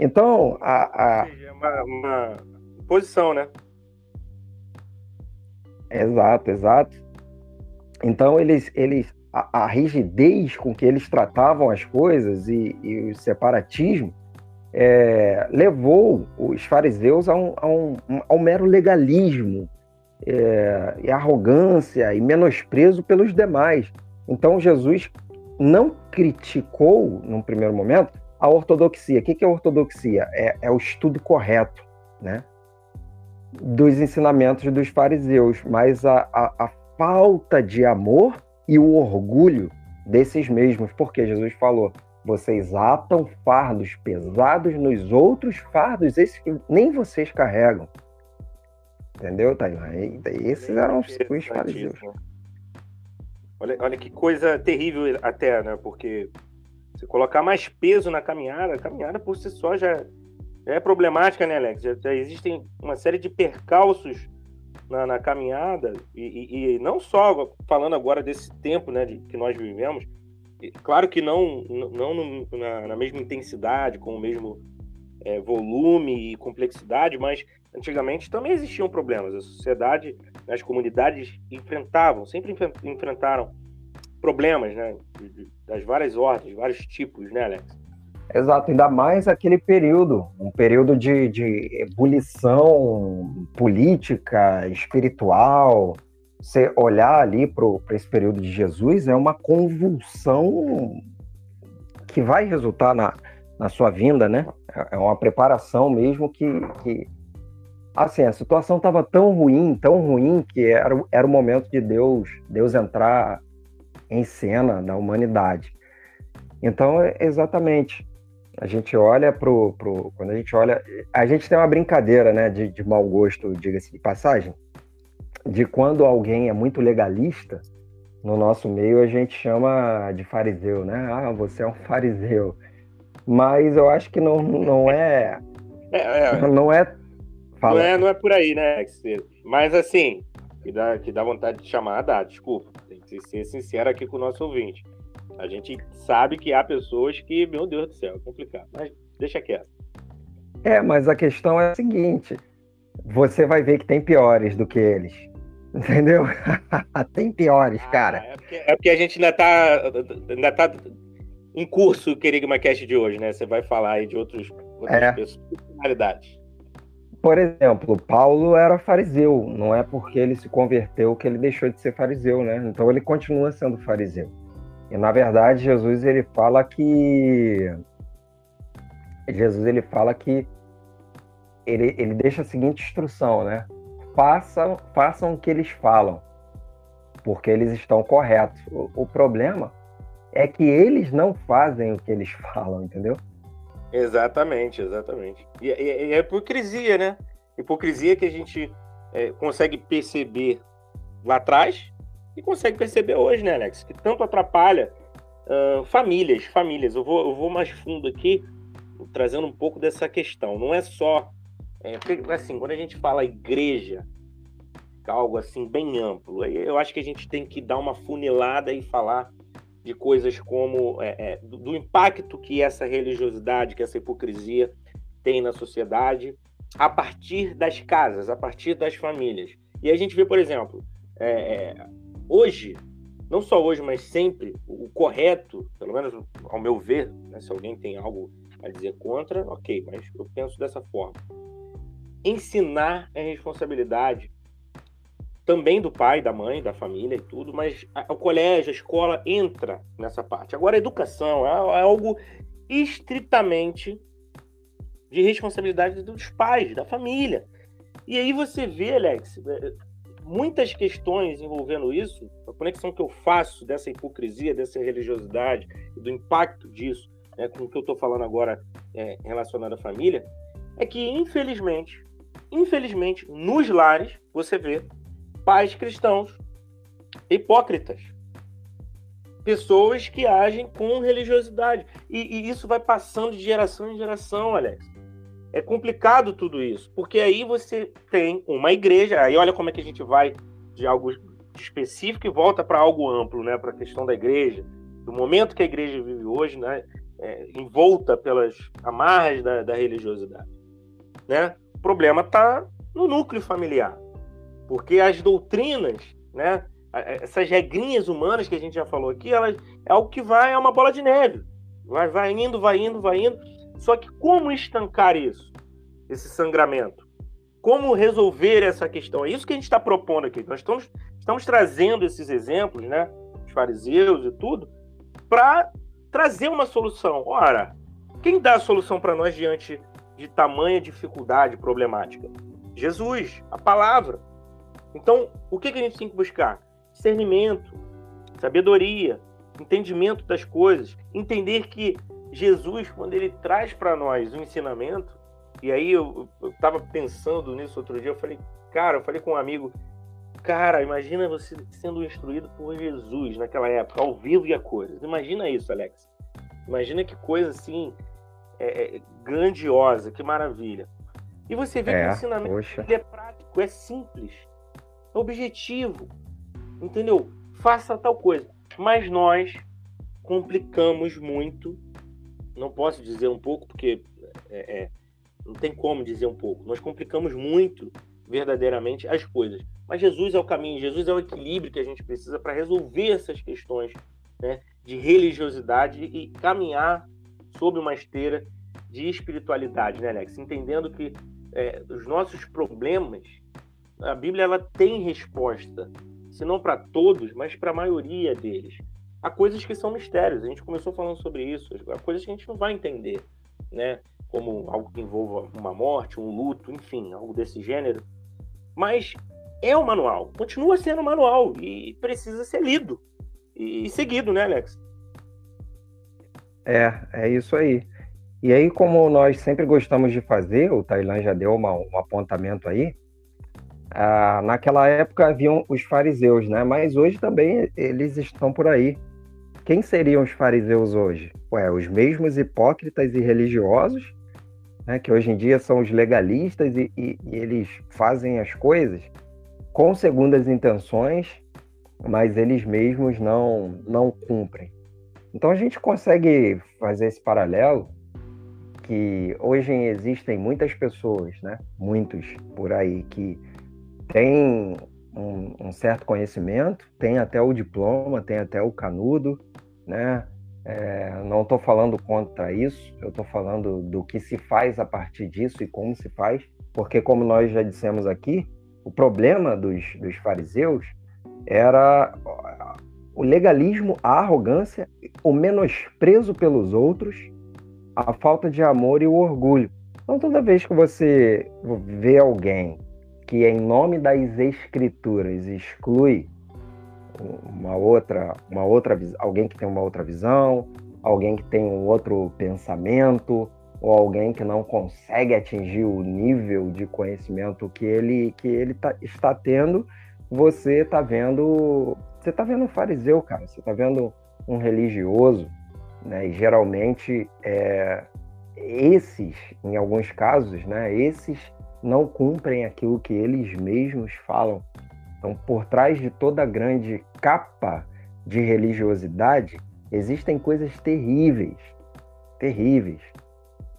Então, a. a... É uma, uma posição, né? Exato, exato. Então, eles, eles a, a, rigidez com que eles tratavam as coisas e, e o separatismo é, levou os fariseus a um, a um, a um mero legalismo é, e arrogância e menosprezo pelos demais. Então, Jesus não criticou, num primeiro momento, a ortodoxia. O que é ortodoxia? É, é o estudo correto né, dos ensinamentos dos fariseus, mas a, a, a falta de amor e o orgulho desses mesmos, porque Jesus falou: vocês atam fardos pesados nos outros fardos, esses que nem vocês carregam. Entendeu, Tailã? Esses eram os, os fariseus. Olha, olha que coisa terrível até, né? Porque se colocar mais peso na caminhada, a caminhada por si só já, já é problemática, né, Alex? Já, já, existem uma série de percalços na, na caminhada, e, e, e, não só falando agora desse tempo né, de, que nós vivemos, claro que não, não no, na, na, mesma intensidade, com o mesmo é, volume e complexidade, mas antigamente também existiam problemas. A sociedade, as comunidades enfrentavam, sempre enfrentaram problemas, né? Das várias ordens, vários tipos, né, Alex? Exato, ainda mais aquele período, um período de, de ebulição política, espiritual. Você olhar ali para esse período de Jesus é uma convulsão que vai resultar na, na sua vinda, né? É uma preparação mesmo que, que assim, a situação estava tão ruim, tão ruim que era, era o momento de Deus, Deus entrar em cena na humanidade. Então, é exatamente, a gente olha pro, pro quando a gente olha, a gente tem uma brincadeira, né, de, de mau gosto, diga-se de passagem, de quando alguém é muito legalista, no nosso meio a gente chama de fariseu, né? Ah, você é um fariseu. Mas eu acho que não, não é, é, é não é Fala. Não é, não é por aí, né, Mas assim, que dá, que dá vontade de chamar, dá, desculpa. Que ser sincero aqui com o nosso ouvinte. A gente sabe que há pessoas que, meu Deus do céu, é complicado. Mas deixa quieto. É, mas a questão é a seguinte: você vai ver que tem piores do que eles. Entendeu? Tem piores, ah, cara. É porque, é porque, a gente ainda tá, ainda tá em curso o Querigma Cast de hoje, né? Você vai falar aí de outros, outras é. personalidades. Por exemplo, Paulo era fariseu, não é porque ele se converteu que ele deixou de ser fariseu, né? Então ele continua sendo fariseu. E na verdade, Jesus ele fala que Jesus ele fala que ele, ele deixa a seguinte instrução, né? Façam, façam o que eles falam, porque eles estão corretos. O, o problema é que eles não fazem o que eles falam, entendeu? Exatamente, exatamente. E, e, e a hipocrisia, né? Hipocrisia que a gente é, consegue perceber lá atrás e consegue perceber hoje, né, Alex? Que tanto atrapalha uh, famílias, famílias. Eu vou, eu vou mais fundo aqui, trazendo um pouco dessa questão. Não é só. É, assim, quando a gente fala igreja, algo assim bem amplo, eu acho que a gente tem que dar uma funilada e falar de coisas como é, é, do, do impacto que essa religiosidade, que essa hipocrisia tem na sociedade, a partir das casas, a partir das famílias. E a gente vê, por exemplo, é, é hoje, não só hoje, mas sempre, o correto, pelo menos ao meu ver, né, se alguém tem algo a dizer contra, ok, mas eu penso dessa forma. Ensinar é responsabilidade também do pai, da mãe, da família e tudo, mas a, o colégio, a escola entra nessa parte. Agora, a educação é, é algo estritamente de responsabilidade dos pais, da família. E aí você vê, Alex, é, muitas questões envolvendo isso, a conexão que eu faço dessa hipocrisia, dessa religiosidade do impacto disso né, com o que eu estou falando agora é, relacionado à família, é que infelizmente, infelizmente, nos lares você vê pais cristãos hipócritas, pessoas que agem com religiosidade. E, e isso vai passando de geração em geração, Alex. É complicado tudo isso, porque aí você tem uma igreja, aí olha como é que a gente vai de algo específico e volta para algo amplo, né, para a questão da igreja, do momento que a igreja vive hoje, né, é, envolta pelas amarras da, da religiosidade, né? O problema está no núcleo familiar, porque as doutrinas, né, essas regrinhas humanas que a gente já falou aqui, elas é algo que vai é uma bola de neve, vai, vai indo, vai indo, vai indo só que como estancar isso? Esse sangramento? Como resolver essa questão? É isso que a gente está propondo aqui. Nós estamos, estamos trazendo esses exemplos, né? Os fariseus e tudo, para trazer uma solução. Ora, quem dá a solução para nós diante de tamanha dificuldade problemática? Jesus, a palavra. Então, o que, que a gente tem que buscar? Discernimento, sabedoria, entendimento das coisas, entender que Jesus, quando ele traz para nós o ensinamento, e aí eu, estava pensando nisso outro dia, eu falei, cara, eu falei com um amigo, cara, imagina você sendo instruído por Jesus naquela época, ao vivo e a cores. Imagina isso, Alex. Imagina que coisa assim é, é, grandiosa, que maravilha. E você vê é, que o ensinamento é prático, é simples, é objetivo, entendeu? Faça tal coisa. Mas nós complicamos muito não posso dizer um pouco, porque é, é, não tem como dizer um pouco. Nós complicamos muito, verdadeiramente, as coisas. Mas Jesus é o caminho, Jesus é o equilíbrio que a gente precisa para resolver essas questões né, de religiosidade e caminhar sob uma esteira de espiritualidade, né, Alex? Entendendo que é, os nossos problemas, a Bíblia ela tem resposta, se não para todos, mas para a maioria deles há coisas que são mistérios. A gente começou falando sobre isso. Há coisas que a gente não vai entender, né? Como algo que envolva uma morte, um luto, enfim, algo desse gênero. Mas é um manual, continua sendo um manual e precisa ser lido e seguido, né, Alex? É, é isso aí. E aí, como nós sempre gostamos de fazer, o Tailan já deu uma, um apontamento aí, ah, naquela época haviam os fariseus, né? Mas hoje também eles estão por aí. Quem seriam os fariseus hoje? Ué, os mesmos hipócritas e religiosos, né, que hoje em dia são os legalistas e, e, e eles fazem as coisas com segundas intenções, mas eles mesmos não, não cumprem. Então a gente consegue fazer esse paralelo que hoje existem muitas pessoas, né, muitos por aí que têm um, um, certo conhecimento, tem até o diploma, tem até o canudo, né? É, não estou falando contra isso, eu estou falando do que se faz a partir disso e como se faz, porque, como nós já dissemos aqui, o problema dos, dos fariseus era o legalismo, a arrogância, o menosprezo pelos outros, a falta de amor e o orgulho. Então, toda vez que você vê alguém que, em nome das escrituras, exclui uma outra, uma outra, alguém que tem uma outra visão, alguém que tem um outro pensamento, ou alguém que não consegue atingir o nível de conhecimento que ele que ele tá, está tendo, você está vendo você está vendo um fariseu, cara. Você está vendo um religioso, né? E geralmente é, esses, em alguns casos, né? Esses não cumprem aquilo que eles mesmos falam. Então, por trás de toda grande capa de religiosidade, existem coisas terríveis, terríveis.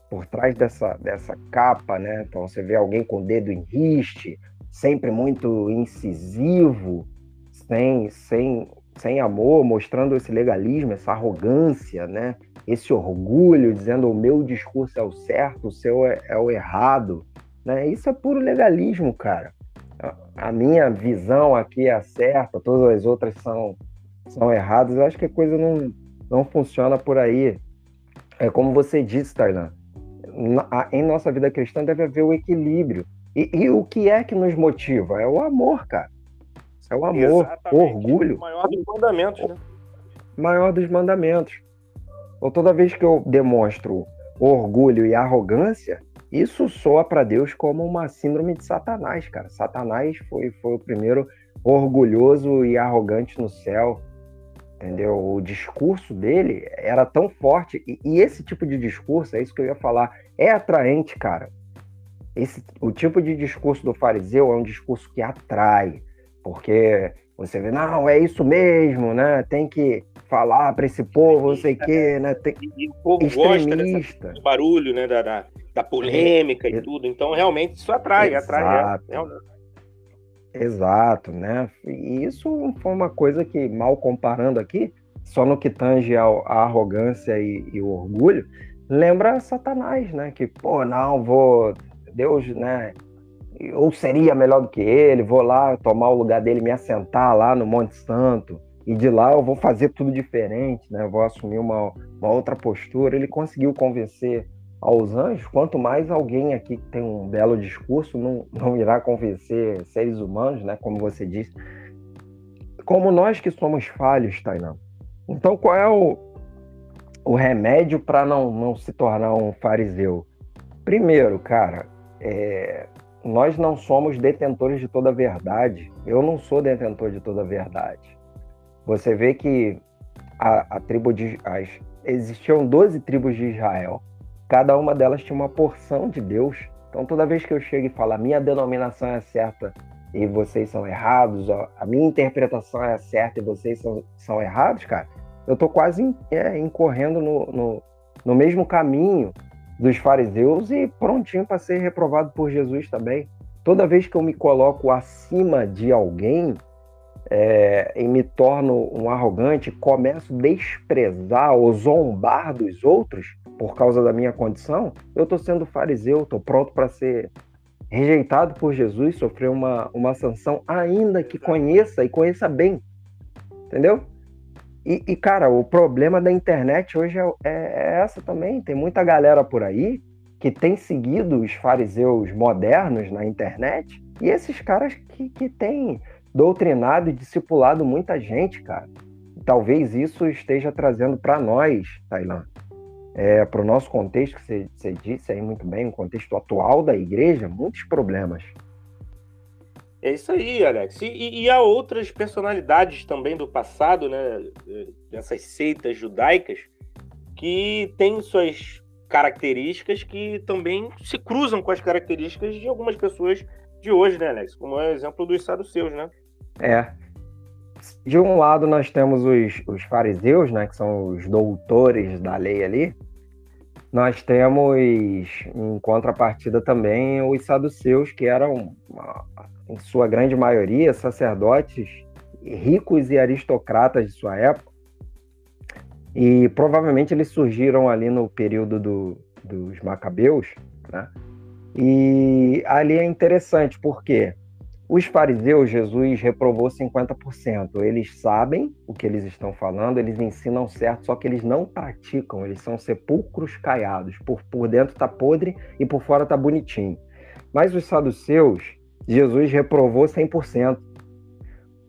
Por trás dessa, dessa capa, né? Então, você vê alguém com o dedo em riste, sempre muito incisivo, sem, sem, sem amor, mostrando esse legalismo, essa arrogância, né? esse orgulho, dizendo o meu discurso é o certo, o seu é, é o errado. Né? Isso é puro legalismo, cara. A minha visão aqui é certa, todas as outras são, são erradas. Eu acho que a coisa não, não funciona por aí. É como você disse, Tainan. Em nossa vida cristã deve haver o equilíbrio. E, e, o que é que nos motiva? É o amor, cara. É o amor, Exatamente. orgulho. O maior dos mandamentos, né? Maior dos mandamentos. Ou toda vez que eu demonstro orgulho e arrogância, isso soa para Deus como uma síndrome de Satanás, cara. Satanás foi, foi o primeiro orgulhoso e arrogante no céu, entendeu? O discurso dele era tão forte e, e, esse tipo de discurso, é isso que eu ia falar, é atraente, cara. Esse, o tipo de discurso do fariseu é um discurso que atrai, porque você vê, não, é isso mesmo, né? Tem que falar para esse povo, não sei o quê, né? Tem... E o povo extremista. gosta desse barulho, né? Da, da, da polêmica e tudo. Então, realmente, isso atrai, Exato. atrai. É, Exato, né? E isso foi uma coisa que, mal comparando aqui, só no que tange a, a arrogância e, e, o orgulho, lembra Satanás, né? Que, pô, não, vou. Deus, né? Ou seria melhor do que ele, vou lá tomar o lugar dele, me assentar lá no Monte Santo, e de lá eu vou fazer tudo diferente, né? Vou assumir uma, uma outra postura. Ele conseguiu convencer aos anjos, quanto mais alguém aqui que tem um belo discurso não, não irá convencer seres humanos, né? Como você disse. Como nós que somos falhos, Tainan. Então, qual é o, o remédio para não, não se tornar um fariseu? Primeiro, cara, é, nós não somos detentores de toda a verdade. Eu não sou detentor de toda a verdade. Você vê que a, a tribo de as, existiam 12 tribos de Israel. Cada uma delas tinha uma porção de Deus. Então toda vez que eu chego e falo a minha denominação é certa e vocês são errados, a minha interpretação é certa e vocês são, são errados, cara, eu estou quase é, incorrendo no, no, no mesmo caminho dos fariseus e prontinho para ser reprovado por Jesus também. Toda vez que eu me coloco acima de alguém é, e me torno um arrogante, começo a desprezar ou zombar dos outros por causa da minha condição, eu estou sendo fariseu, estou pronto para ser rejeitado por Jesus, sofrer uma, uma sanção, ainda que conheça e conheça bem. Entendeu? E, e, cara, o problema da internet hoje é, é, é, essa também. Tem muita galera por aí que tem seguido os fariseus modernos na internet e esses caras que, que têm doutrinado e discipulado muita gente, cara. Talvez isso esteja trazendo para nós, Tailã, é, para o nosso contexto, que você, você disse aí muito bem, o contexto atual da igreja, muitos problemas. É isso aí, Alex. E, e, há outras personalidades também do passado, né? Dessas seitas judaicas, que têm suas características que também se cruzam com as características de algumas pessoas de hoje, né, Alex? Como é o exemplo dos saduceus, né? É. De um lado, nós temos os, os fariseus, né? Que são os doutores da lei ali. Nós temos, em contrapartida também, os saduceus, que eram, em sua grande maioria, sacerdotes ricos e aristocratas de sua época. E provavelmente eles surgiram ali no período do, dos Macabeus, né? E ali é interessante porque os fariseus, Jesus reprovou 50%. Eles sabem o que eles estão falando, eles ensinam certo, só que eles não praticam, eles são sepulcros caiados. Por, por dentro tá podre e por fora tá bonitinho. Mas os saduceus, Jesus reprovou 100%.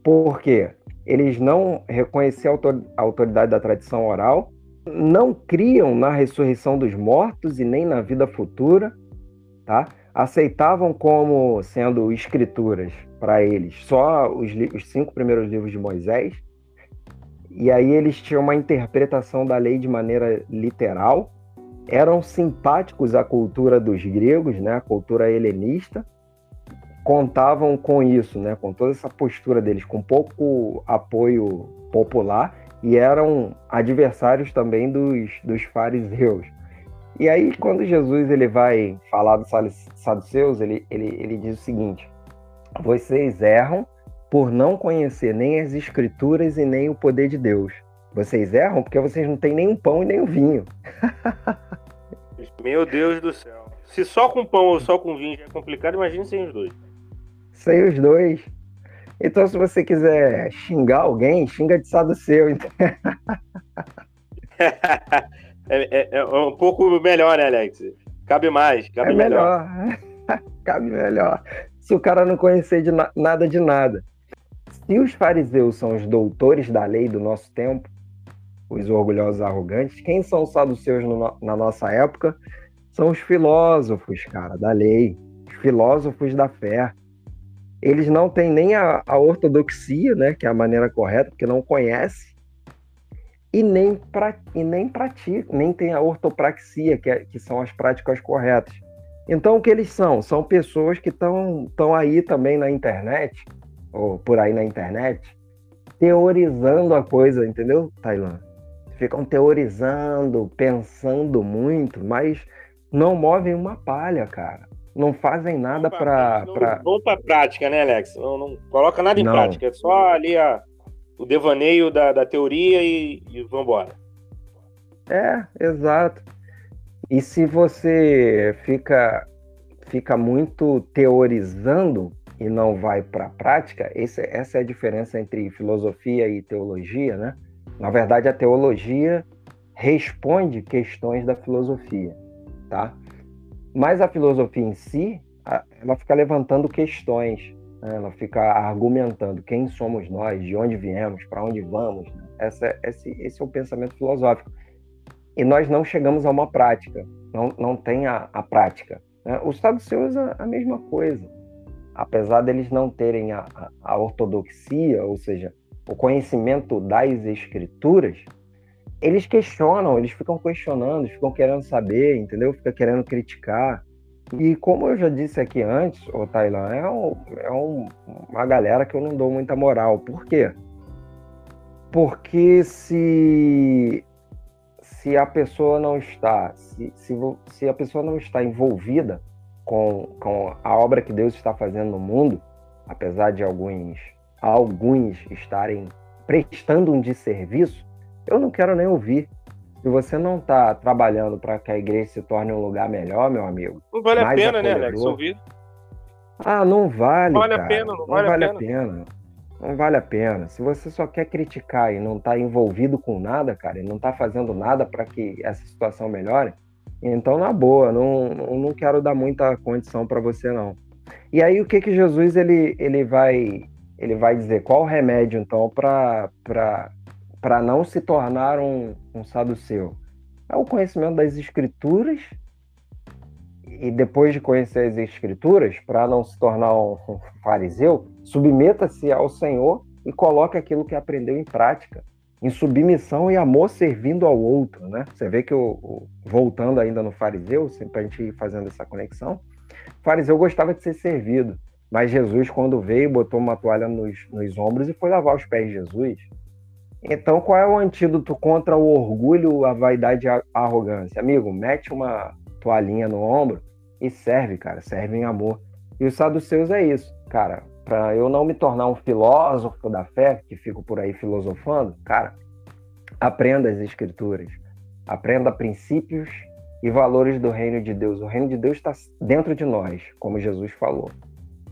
Por quê? Eles não reconheciam a autoridade da tradição oral, não criam na ressurreição dos mortos e nem na vida futura, tá? Aceitavam como sendo escrituras para eles. Só os, os, cinco primeiros livros de Moisés, e aí eles tinham uma interpretação da lei de maneira literal, eram simpáticos à cultura dos gregos, né, cultura helenista, contavam com isso, né, com toda essa postura deles, com pouco apoio popular, e eram adversários também dos, dos fariseus. E aí, quando Jesus ele vai falar dos saduceus, ele, ele, ele diz o seguinte: vocês erram por não conhecer nem as escrituras e nem o poder de Deus. Vocês erram porque vocês não têm nem o pão e nem o vinho. Meu Deus do céu. Se só com pão ou só com vinho já é complicado, imagine sem os dois. Sem os dois. Então, se você quiser xingar alguém, xinga de saduceu. É, é, é, um pouco melhor, né, Alex? Cabe mais, cabe é melhor. melhor. cabe melhor. Se o cara não conhecer de na nada de nada. Se os fariseus são os doutores da lei do nosso tempo, os orgulhosos arrogantes, quem são os saduceus no, na nossa época? São os filósofos, cara, da lei. Os filósofos da fé. Eles não têm nem a, a ortodoxia, né, que é a maneira correta, porque não conhecem e nem, pra, e nem praticam, nem tem a ortopraxia, que, é, que são as práticas corretas. Então, o que eles são? São pessoas que estão aí também na internet, ou por aí na internet, teorizando a coisa, entendeu, Tailã? Ficam teorizando, pensando muito, mas não movem uma palha, cara. Não fazem nada para. Pra... Vão para prática, né, Alex? Não, não coloca nada em não. prática, é só ali a, o devaneio da, da teoria e, e vambora. É, exato. E se você fica, fica muito teorizando e não vai para a prática, esse, essa é a diferença entre filosofia e teologia, né? Na verdade, a teologia responde questões da filosofia, tá? Mas a filosofia em si, ela fica levantando questões? Ela fica argumentando quem somos nós, de onde viemos, para onde vamos. Né? Essa, esse, esse é o pensamento filosófico. E nós não chegamos a uma prática, não, não tem a, a prática. Né? Os saduceus é a mesma coisa. Apesar deles não terem a, a, a ortodoxia, ou seja, o conhecimento das escrituras, eles questionam, eles ficam questionando, ficam querendo saber, entendeu? Fica querendo criticar. E como eu já disse aqui antes, o Tailã é, um, é um, uma galera que eu não dou muita moral. Por quê? Porque se, se a pessoa não está, se, se, se a pessoa não está envolvida com, com a obra que Deus está fazendo no mundo, apesar de alguns, alguns estarem prestando um desserviço, eu não quero nem ouvir. Se você não está trabalhando para que a igreja se torne um lugar melhor, meu amigo. Não vale a pena, né, Alex? Ouvir. Ah, não vale. Não vale cara. a pena, não, não vale, vale a, pena. pena. Não vale a pena. Se você só quer criticar e não está envolvido com nada, cara, e não está fazendo nada para que essa situação melhore, então, na boa, não, não quero dar muita condição para você, não. E aí, o que que Jesus ele, ele vai ele vai dizer? Qual o remédio, então, para não se tornar um, um saduceu? É o conhecimento das escrituras e depois de conhecer as escrituras, para não se tornar um, fariseu, submeta-se ao Senhor e coloque aquilo que aprendeu em prática, em submissão e amor servindo ao outro, né? Você vê que o, o voltando ainda no fariseu, para a gente ir fazendo essa conexão, o fariseu gostava de ser servido, mas Jesus quando veio botou uma toalha nos, nos ombros e foi lavar os pés de Jesus. Então, qual é o antídoto contra o orgulho, a vaidade e a arrogância? Amigo, mete uma toalhinha no ombro e serve, cara. Serve em amor. E os saduceus é isso, cara. Para eu não me tornar um filósofo da fé, que fico por aí filosofando, cara, aprenda as escrituras. Aprenda princípios e valores do reino de Deus. O reino de Deus está dentro de nós, como Jesus falou.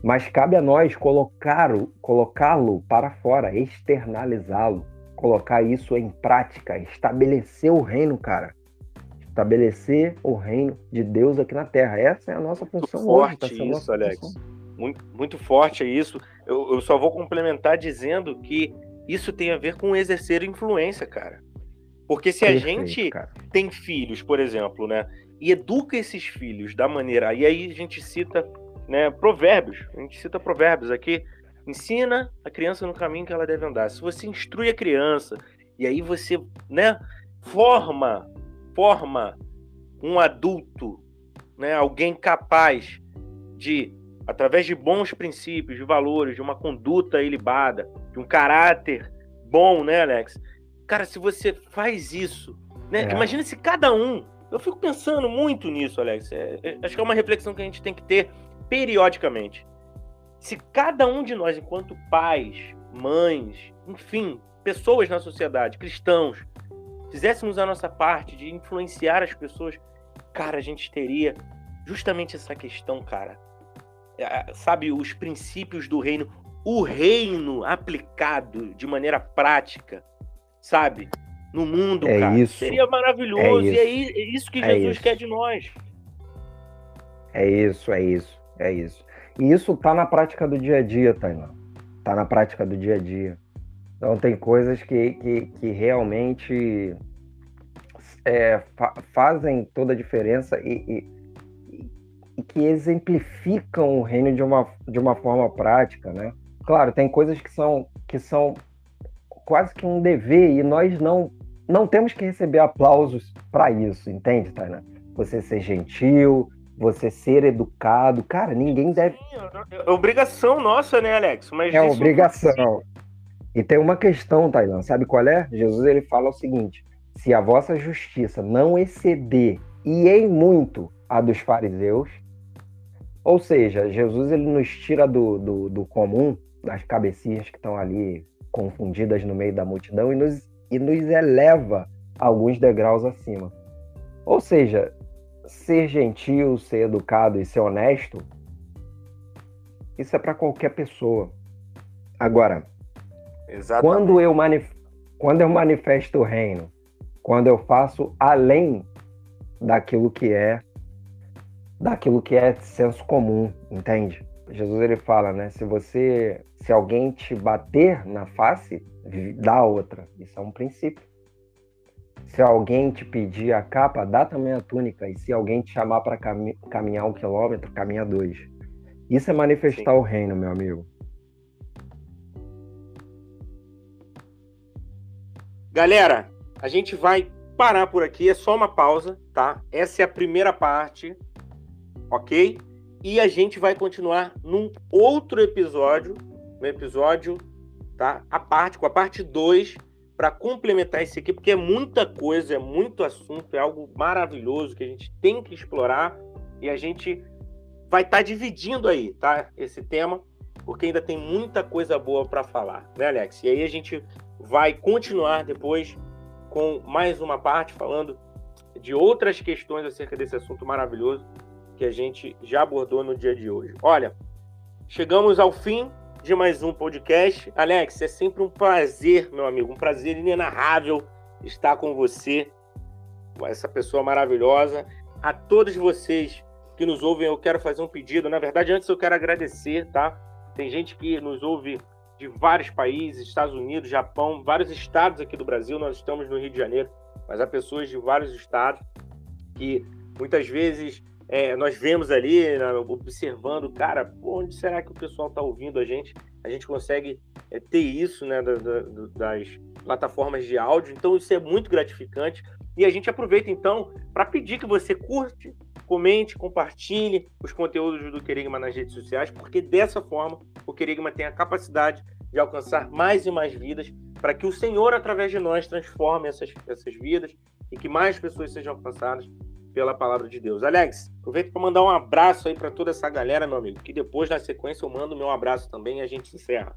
Mas cabe a nós colocá-lo colocá para fora, externalizá-lo, colocar isso em prática, estabelecer o reino, cara. Estabelecer o reino de Deus aqui na Terra. Essa é a nossa função muito forte hoje, tá isso, Alex. Muito, muito forte é isso. Eu, eu só vou complementar dizendo que isso tem a ver com exercer influência, cara. Porque se Perfeito, a gente cara. tem filhos, por exemplo, né, e educa esses filhos da maneira, e aí a gente cita, né, provérbios, a gente cita provérbios aqui, ensina a criança no caminho que ela deve andar. Se você instrui a criança e aí você, né, forma, forma um adulto, né, alguém capaz de através de bons princípios, de valores, de uma conduta ilibada, de um caráter bom, né, Alex? Cara, se você faz isso, né? É. Imagina se cada um. Eu fico pensando muito nisso, Alex. É, é, acho que é uma reflexão que a gente tem que ter periodicamente. Se cada um de nós, enquanto pais, mães, enfim, pessoas na sociedade, cristãos, fizéssemos a nossa parte de influenciar as pessoas, cara, a gente teria justamente essa questão, cara. É, sabe, os princípios do reino, o reino aplicado de maneira prática sabe? No mundo, é cara. Isso. Seria maravilhoso. É e é, é isso que é Jesus isso. quer de nós. É isso, é isso, é isso. E isso tá na prática do dia a dia, Tainá. Tá na prática do dia a dia. Então tem coisas que, que, que realmente é, fa fazem toda a diferença e, e, e, que exemplificam o reino de uma, de uma forma prática, né? Claro, tem coisas que são, que são quase que um dever e nós não não temos que receber aplausos para isso, entende, Tainá? Você ser gentil, você ser educado, cara, ninguém deve. É obrigação nossa, né, Alex? Mas é obrigação. E tem uma questão, Tailã, sabe qual é? Jesus ele fala o seguinte: se a vossa justiça não exceder e em muito a dos fariseus, ou seja, Jesus ele nos tira do, do, do comum, das cabecinhas que estão ali confundidas no meio da multidão e nos, e nos eleva alguns degraus acima. Ou seja, ser gentil, ser educado e ser honesto, isso é para qualquer pessoa. Agora, quando eu, manif quando eu manifesto o reino, quando eu faço além daquilo que é daquilo que é senso comum, entende? Jesus ele fala, né? Se você, se alguém te bater na face, dá outra. Isso é um princípio. Se alguém te pedir a capa, dá também a túnica. E se alguém te chamar para cami caminhar um quilômetro, caminha dois. Isso é manifestar Sim. o reino, meu amigo. Galera, a gente vai parar por aqui. É só uma pausa, tá? Essa é a primeira parte, ok? E a gente vai continuar num outro episódio, no episódio, tá? A parte, com a parte 2, para complementar esse aqui, porque é muita coisa, é muito assunto, é algo maravilhoso que a gente tem que explorar e a gente vai estar tá dividindo aí, tá? Esse tema, porque ainda tem muita coisa boa para falar, né, Alex? E aí a gente vai continuar depois com mais uma parte falando de outras questões acerca desse assunto maravilhoso que a gente já abordou no dia de hoje. Olha, chegamos ao fim de mais um podcast. Alex, é sempre um prazer, meu amigo, um prazer inenarrável estar com você, essa pessoa maravilhosa. A todos vocês que nos ouvem, eu quero fazer um pedido. Na verdade, antes eu quero agradecer, tá? Tem gente que nos ouve de vários países, Estados Unidos, Japão, vários estados aqui do Brasil. Nós estamos no Rio de Janeiro, mas há pessoas de vários estados que muitas vezes é, nós vemos ali, né, observando, cara, onde será que o pessoal está ouvindo a gente? A gente consegue é, ter isso né, da, da, das plataformas de áudio, então isso é muito gratificante. E a gente aproveita então para pedir que você curte, comente, compartilhe os conteúdos do Querigma nas redes sociais, porque dessa forma o Querigma tem a capacidade de alcançar mais e mais vidas para que o Senhor, através de nós, transforme essas, essas vidas e que mais pessoas sejam alcançadas pela palavra de Deus. Alex, aproveito para mandar um abraço aí para toda essa galera, meu amigo, que depois, na sequência, eu mando meu abraço também e a gente encerra.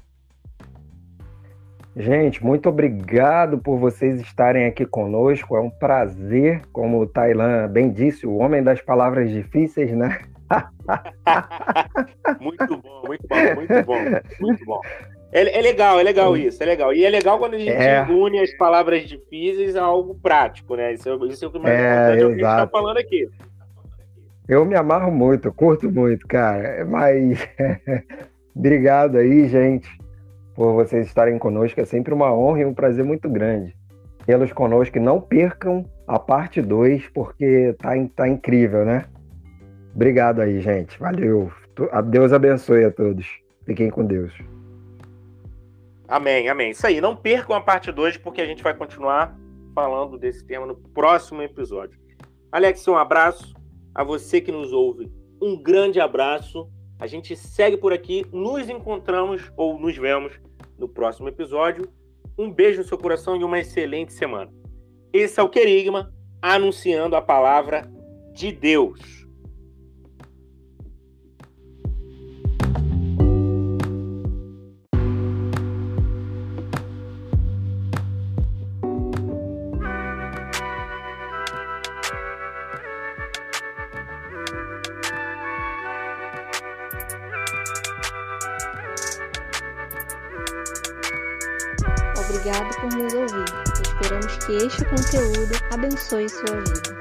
Gente, muito obrigado por vocês estarem aqui conosco. É um prazer, como o Tailan bem disse, o homem das palavras difíceis, né? muito bom, muito bom, muito bom, muito bom. É, é, legal, é legal isso, é legal. E é legal quando a gente é. une as palavras difíceis a algo prático, né? Isso, é, isso é o que mais é, importante é o que a gente está falando aqui. Eu me amarro muito, eu curto muito, cara. Mas obrigado aí, gente, por vocês estarem conosco. É sempre uma honra e um prazer muito grande tê-los conosco. Não percam a parte 2, porque tá, tá incrível, né? Obrigado aí, gente. Valeu. Deus abençoe a todos. Fiquem com Deus. Amém, amém. Isso aí. Não percam a parte 2, porque a gente vai continuar falando desse tema no próximo episódio. Alex, um abraço. A você que nos ouve, um grande abraço. A gente segue por aqui. Nos encontramos ou nos vemos no próximo episódio. Um beijo no seu coração e uma excelente semana. Esse é o Querigma, anunciando a palavra de Deus. Abençoe sua vida.